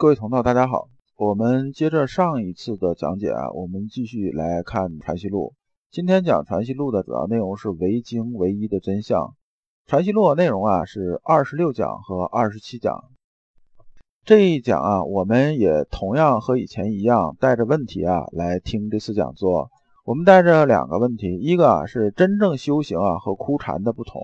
各位同道，大家好。我们接着上一次的讲解啊，我们继续来看《传习录》。今天讲《传习录》的主要内容是唯精唯一的真相。《传习录》内容啊是二十六讲和二十七讲。这一讲啊，我们也同样和以前一样，带着问题啊来听这次讲座。我们带着两个问题，一个啊是真正修行啊和枯禅的不同。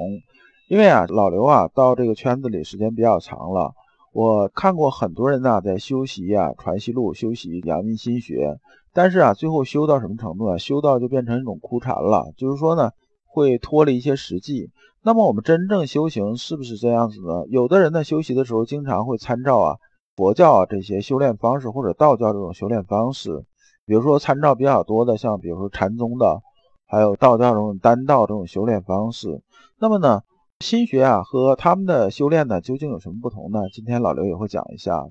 因为啊，老刘啊到这个圈子里时间比较长了。我看过很多人呢，在修习啊《传习录》，修习阳明心学，但是啊，最后修到什么程度啊？修到就变成一种枯禅了，就是说呢，会脱离一些实际。那么我们真正修行是不是这样子呢？有的人呢，修习的时候经常会参照啊佛教啊这些修炼方式，或者道教这种修炼方式，比如说参照比较多的，像比如说禅宗的，还有道教这种丹道这种修炼方式。那么呢？心学啊和他们的修炼呢究竟有什么不同呢？今天老刘也会讲一下。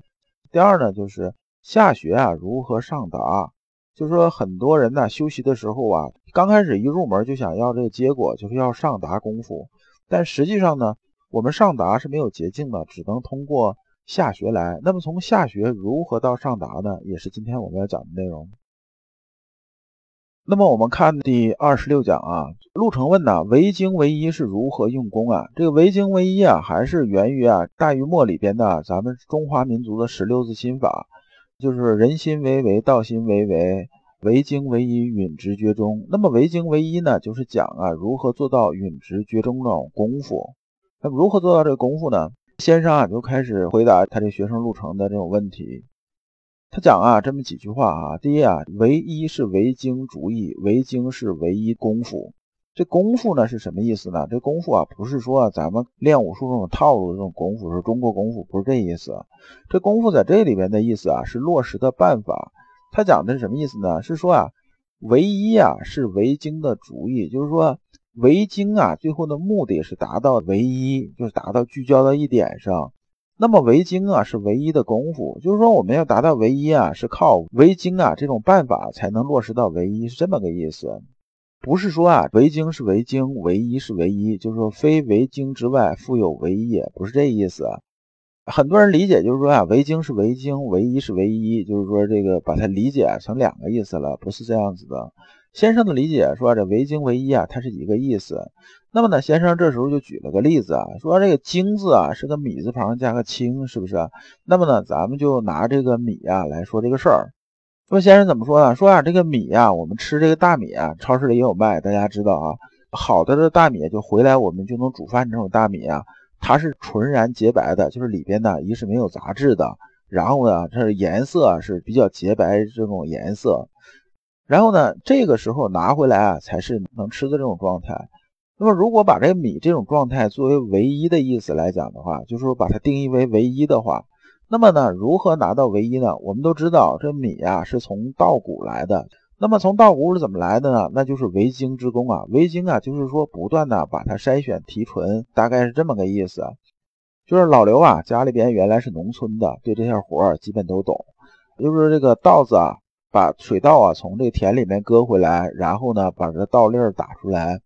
第二呢就是下学啊如何上达，就是说很多人呢修习的时候啊，刚开始一入门就想要这个结果，就是要上达功夫。但实际上呢，我们上达是没有捷径的，只能通过下学来。那么从下学如何到上达呢？也是今天我们要讲的内容。那么我们看第二十六讲啊，陆程问呢，唯精唯一是如何用功啊？这个唯精唯一啊，还是源于啊大禹墨里边的咱们中华民族的十六字心法，就是人心为唯，道心为唯，唯精唯一，允直觉中。那么唯精唯一呢，就是讲啊如何做到允直觉中这种功夫。那么如何做到这个功夫呢？先生啊就开始回答他这学生陆程的这种问题。他讲啊，这么几句话啊。第一啊，唯一是唯精主义，唯精是唯一功夫。这功夫呢是什么意思呢？这功夫啊，不是说咱们练武术这种套路这种功夫，是中国功夫，不是这意思。这功夫在这里边的意思啊，是落实的办法。他讲的是什么意思呢？是说啊，唯一啊是唯精的主意，就是说唯精啊，最后的目的是达到唯一，就是达到聚焦到一点上。那么唯精啊是唯一的功夫，就是说我们要达到唯一啊，是靠唯精啊这种办法才能落实到唯一，是这么个意思。不是说啊唯精是唯精，唯一是唯一，就是说非唯精之外复有唯一，也不是这意思。很多人理解就是说啊唯精是唯精，唯一是唯一，就是说这个把它理解成两个意思了，不是这样子的。先生的理解说这唯精唯一啊，它是一个意思。那么呢，先生这时候就举了个例子啊，说这个“精”字啊是个米字旁加个“清”，是不是？那么呢，咱们就拿这个米啊来说这个事儿。说先生怎么说呢？说啊，这个米啊，我们吃这个大米啊，超市里也有卖，大家知道啊。好的这大米就回来我们就能煮饭这种大米啊，它是纯然洁白的，就是里边呢一是没有杂质的，然后呢它是颜色是比较洁白这种颜色，然后呢这个时候拿回来啊才是能吃的这种状态。那么，如果把这个米这种状态作为唯一的意思来讲的话，就是说把它定义为唯一的话，那么呢，如何拿到唯一呢？我们都知道，这米啊是从稻谷来的。那么从稻谷是怎么来的呢？那就是唯精之功啊。唯精啊，就是说不断的把它筛选提纯，大概是这么个意思。就是老刘啊，家里边原来是农村的，对这些活儿基本都懂。就是这个稻子啊，把水稻啊从这田里面割回来，然后呢，把这稻粒儿打出来。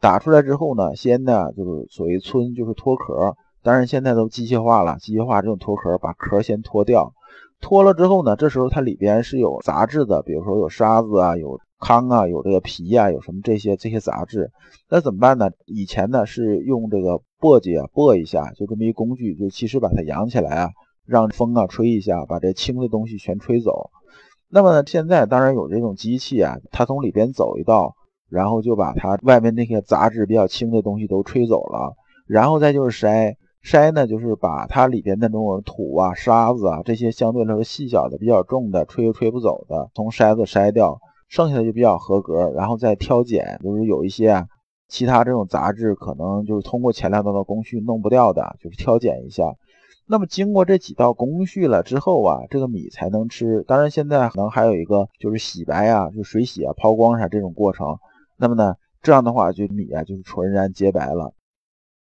打出来之后呢，先呢就是所谓村，就是脱壳。当然现在都机械化了，机械化这种脱壳，把壳先脱掉。脱了之后呢，这时候它里边是有杂质的，比如说有沙子啊，有糠啊，有这个皮啊，有什么这些这些杂质。那怎么办呢？以前呢是用这个簸箕啊簸一下，就这么一工具，就其实把它扬起来啊，让风啊吹一下，把这轻的东西全吹走。那么呢，现在当然有这种机器啊，它从里边走一道。然后就把它外面那些杂质比较轻的东西都吹走了，然后再就是筛筛呢，就是把它里边那种土啊、沙子啊这些相对来说细小的、比较重的、吹又吹不走的，从筛子筛掉，剩下的就比较合格，然后再挑拣，就是有一些啊其他这种杂质可能就是通过前两道的工序弄不掉的，就是挑拣一下。那么经过这几道工序了之后啊，这个米才能吃。当然现在可能还有一个就是洗白啊，就水洗啊、抛光啥这种过程。那么呢，这样的话就米啊就是纯然洁白了。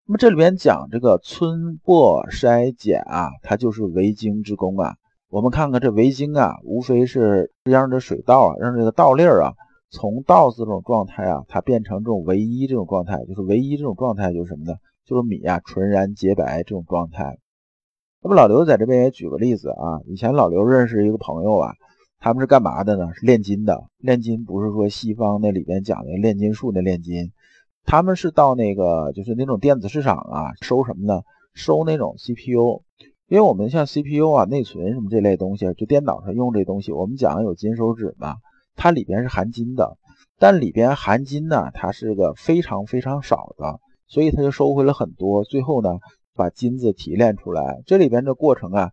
那么这里边讲这个村簸筛拣啊，它就是唯精之功啊。我们看看这唯精啊，无非是让这水稻啊，让这个稻粒儿啊，从稻子这种状态啊，它变成这种唯一这种状态，就是唯一这种状态就是什么呢？就是米啊纯然洁白这种状态。那么老刘在这边也举个例子啊，以前老刘认识一个朋友啊，他们是干嘛的呢？是炼金的。炼金不是说西方那里边讲的炼金术那炼金，他们是到那个就是那种电子市场啊，收什么呢？收那种 CPU。因为我们像 CPU 啊、内存什么这类东西，就电脑上用这东西，我们讲有金手指嘛，它里边是含金的，但里边含金呢，它是个非常非常少的，所以它就收回了很多，最后呢，把金子提炼出来。这里边的过程啊，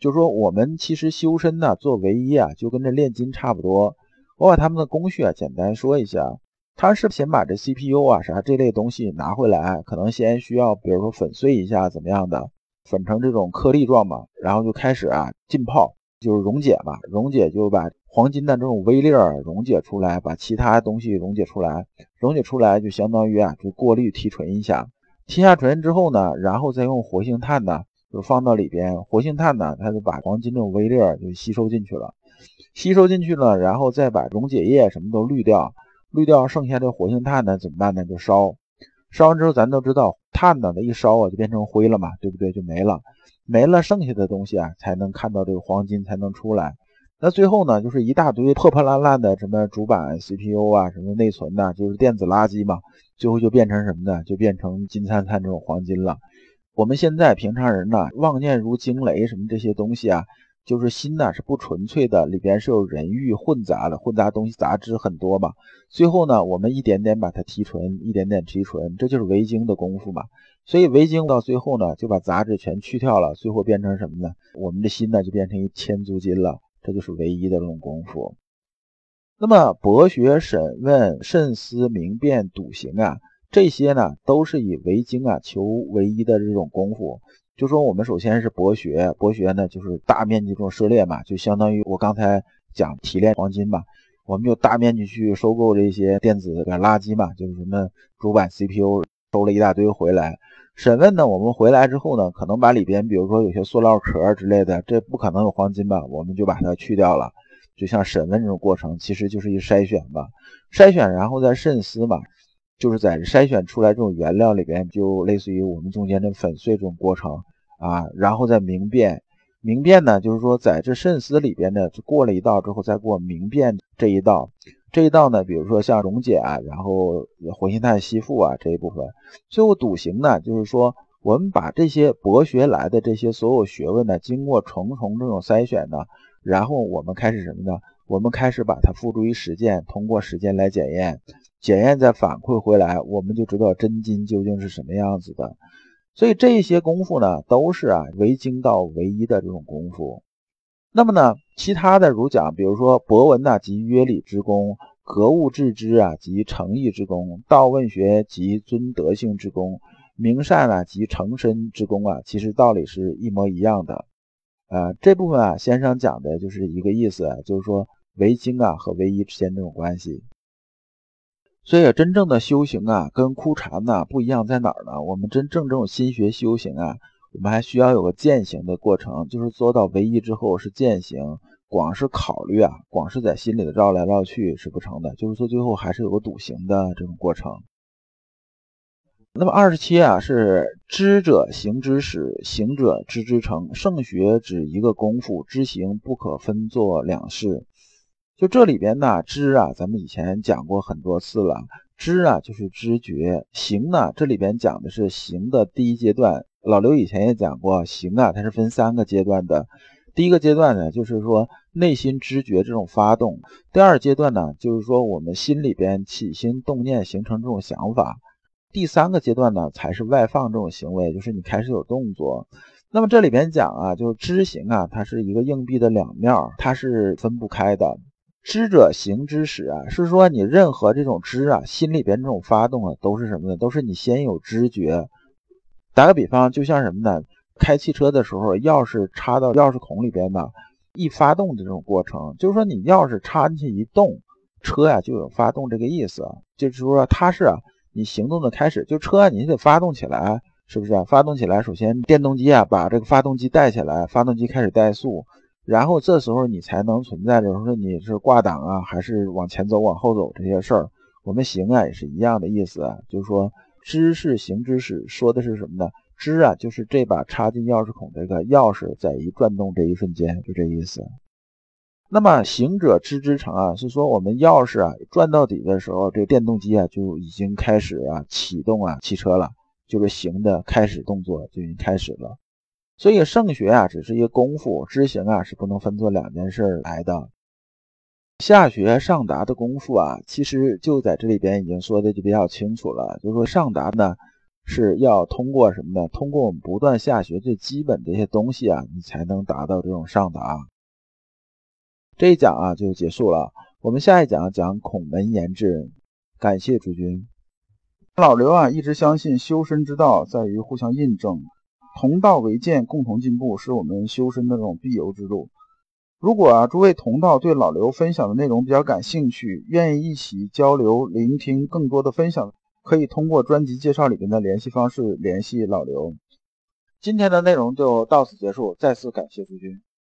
就说我们其实修身呢，做唯一啊，就跟这炼金差不多。我把他们的工序啊简单说一下，他是先把这 CPU 啊啥这类东西拿回来，可能先需要比如说粉碎一下怎么样的。粉成这种颗粒状嘛，然后就开始啊浸泡，就是溶解嘛，溶解就把黄金的这种微粒儿溶解出来，把其他东西溶解出来，溶解出来就相当于啊就过滤提纯一下，提下纯之后呢，然后再用活性炭呢就放到里边，活性炭呢它就把黄金这种微粒儿就吸收进去了，吸收进去了，然后再把溶解液什么都滤掉，滤掉剩下的活性炭呢怎么办呢？就烧。烧完之后，咱都知道炭呢，它一烧啊就变成灰了嘛，对不对？就没了，没了，剩下的东西啊才能看到这个黄金才能出来。那最后呢，就是一大堆破破烂烂的什么主板、CPU 啊，什么内存呐，就是电子垃圾嘛。最后就变成什么呢？就变成金灿灿这种黄金了。我们现在平常人呢，妄念如惊雷什么这些东西啊。就是心呢是不纯粹的，里边是有人欲混杂的，混杂东西杂质很多嘛。最后呢，我们一点点把它提纯，一点点提纯，这就是维精的功夫嘛。所以维精到最后呢，就把杂质全去掉了，最后变成什么呢？我们的心呢就变成一千足金了，这就是唯一的这种功夫。那么博学、审问、慎思、明辨、笃行啊，这些呢都是以维精啊求唯一的这种功夫。就说我们首先是博学，博学呢就是大面积这种涉猎嘛，就相当于我刚才讲提炼黄金嘛，我们就大面积去收购这些电子的垃圾嘛，就是什么主板、CPU，收了一大堆回来。审问呢，我们回来之后呢，可能把里边比如说有些塑料壳之类的，这不可能有黄金吧，我们就把它去掉了。就像审问这种过程，其实就是一筛选吧，筛选然后再慎思嘛。就是在筛选出来这种原料里边，就类似于我们中间的粉碎这种过程啊，然后再明辨。明辨呢，就是说在这慎思里边呢，过了一道之后，再过明辨这一道。这一道呢，比如说像溶解啊，然后活性炭吸附啊这一部分。最后笃行呢，就是说我们把这些博学来的这些所有学问呢，经过重重这种筛选呢，然后我们开始什么呢？我们开始把它付诸于实践，通过实践来检验。检验再反馈回来，我们就知道真金究竟是什么样子的。所以这些功夫呢，都是啊唯精到唯一的这种功夫。那么呢，其他的如讲，比如说博文呐，及约礼之功；格物致知啊，及诚意之功；道问学及尊德性之功；明善啊，及诚身之功啊，其实道理是一模一样的。呃，这部分啊，先生讲的就是一个意思，就是说唯精啊和唯一之间这种关系。所以，真正的修行啊，跟枯禅呢不一样在哪儿呢？我们真正这种心学修行啊，我们还需要有个践行的过程，就是做到唯一之后是践行，光是考虑啊，光是在心里的绕来绕去是不成的，就是说最后还是有个笃行的这种过程。那么二十七啊，是知者行之始，行者知之成。圣学指一个功夫，知行不可分作两事。就这里边呢，知啊，咱们以前讲过很多次了。知啊，就是知觉；行呢，这里边讲的是行的第一阶段。老刘以前也讲过，行啊，它是分三个阶段的。第一个阶段呢，就是说内心知觉这种发动；第二阶段呢，就是说我们心里边起心动念形成这种想法；第三个阶段呢，才是外放这种行为，就是你开始有动作。那么这里边讲啊，就是知行啊，它是一个硬币的两面，它是分不开的。知者行之始啊，是说你任何这种知啊，心里边这种发动啊，都是什么呢？都是你先有知觉。打个比方，就像什么呢？开汽车的时候，钥匙插到钥匙孔里边呢，一发动的这种过程，就是说你钥匙插进去一动，车呀就有发动这个意思。就是说它是，你行动的开始，就车啊你得发动起来，是不是？发动起来，首先电动机啊把这个发动机带起来，发动机开始怠速。然后这时候你才能存在着说你是挂档啊，还是往前走、往后走这些事儿。我们行啊也是一样的意思，就是说知是行之始，说的是什么呢？知啊，就是这把插进钥匙孔这个钥匙在一转动这一瞬间，就这意思。那么行者知之成啊，是说我们钥匙啊转到底的时候，这电动机啊就已经开始啊启动啊汽车了，就是行的开始动作就已经开始了。所以圣学啊只是一个功夫，知行啊是不能分作两件事来的。下学上达的功夫啊，其实就在这里边已经说的就比较清楚了，就是说上达呢是要通过什么呢？通过我们不断下学最基本的一些东西啊，你才能达到这种上达。这一讲啊就结束了，我们下一讲讲孔门言志。感谢诸君。老刘啊一直相信修身之道在于互相印证，同道为鉴，共同进步是我们修身的这种必由之路。如果啊诸位同道对老刘分享的内容比较感兴趣，愿意一起交流、聆听更多的分享，可以通过专辑介绍里面的联系方式联系老刘。今天的内容就到此结束，再次感谢诸君。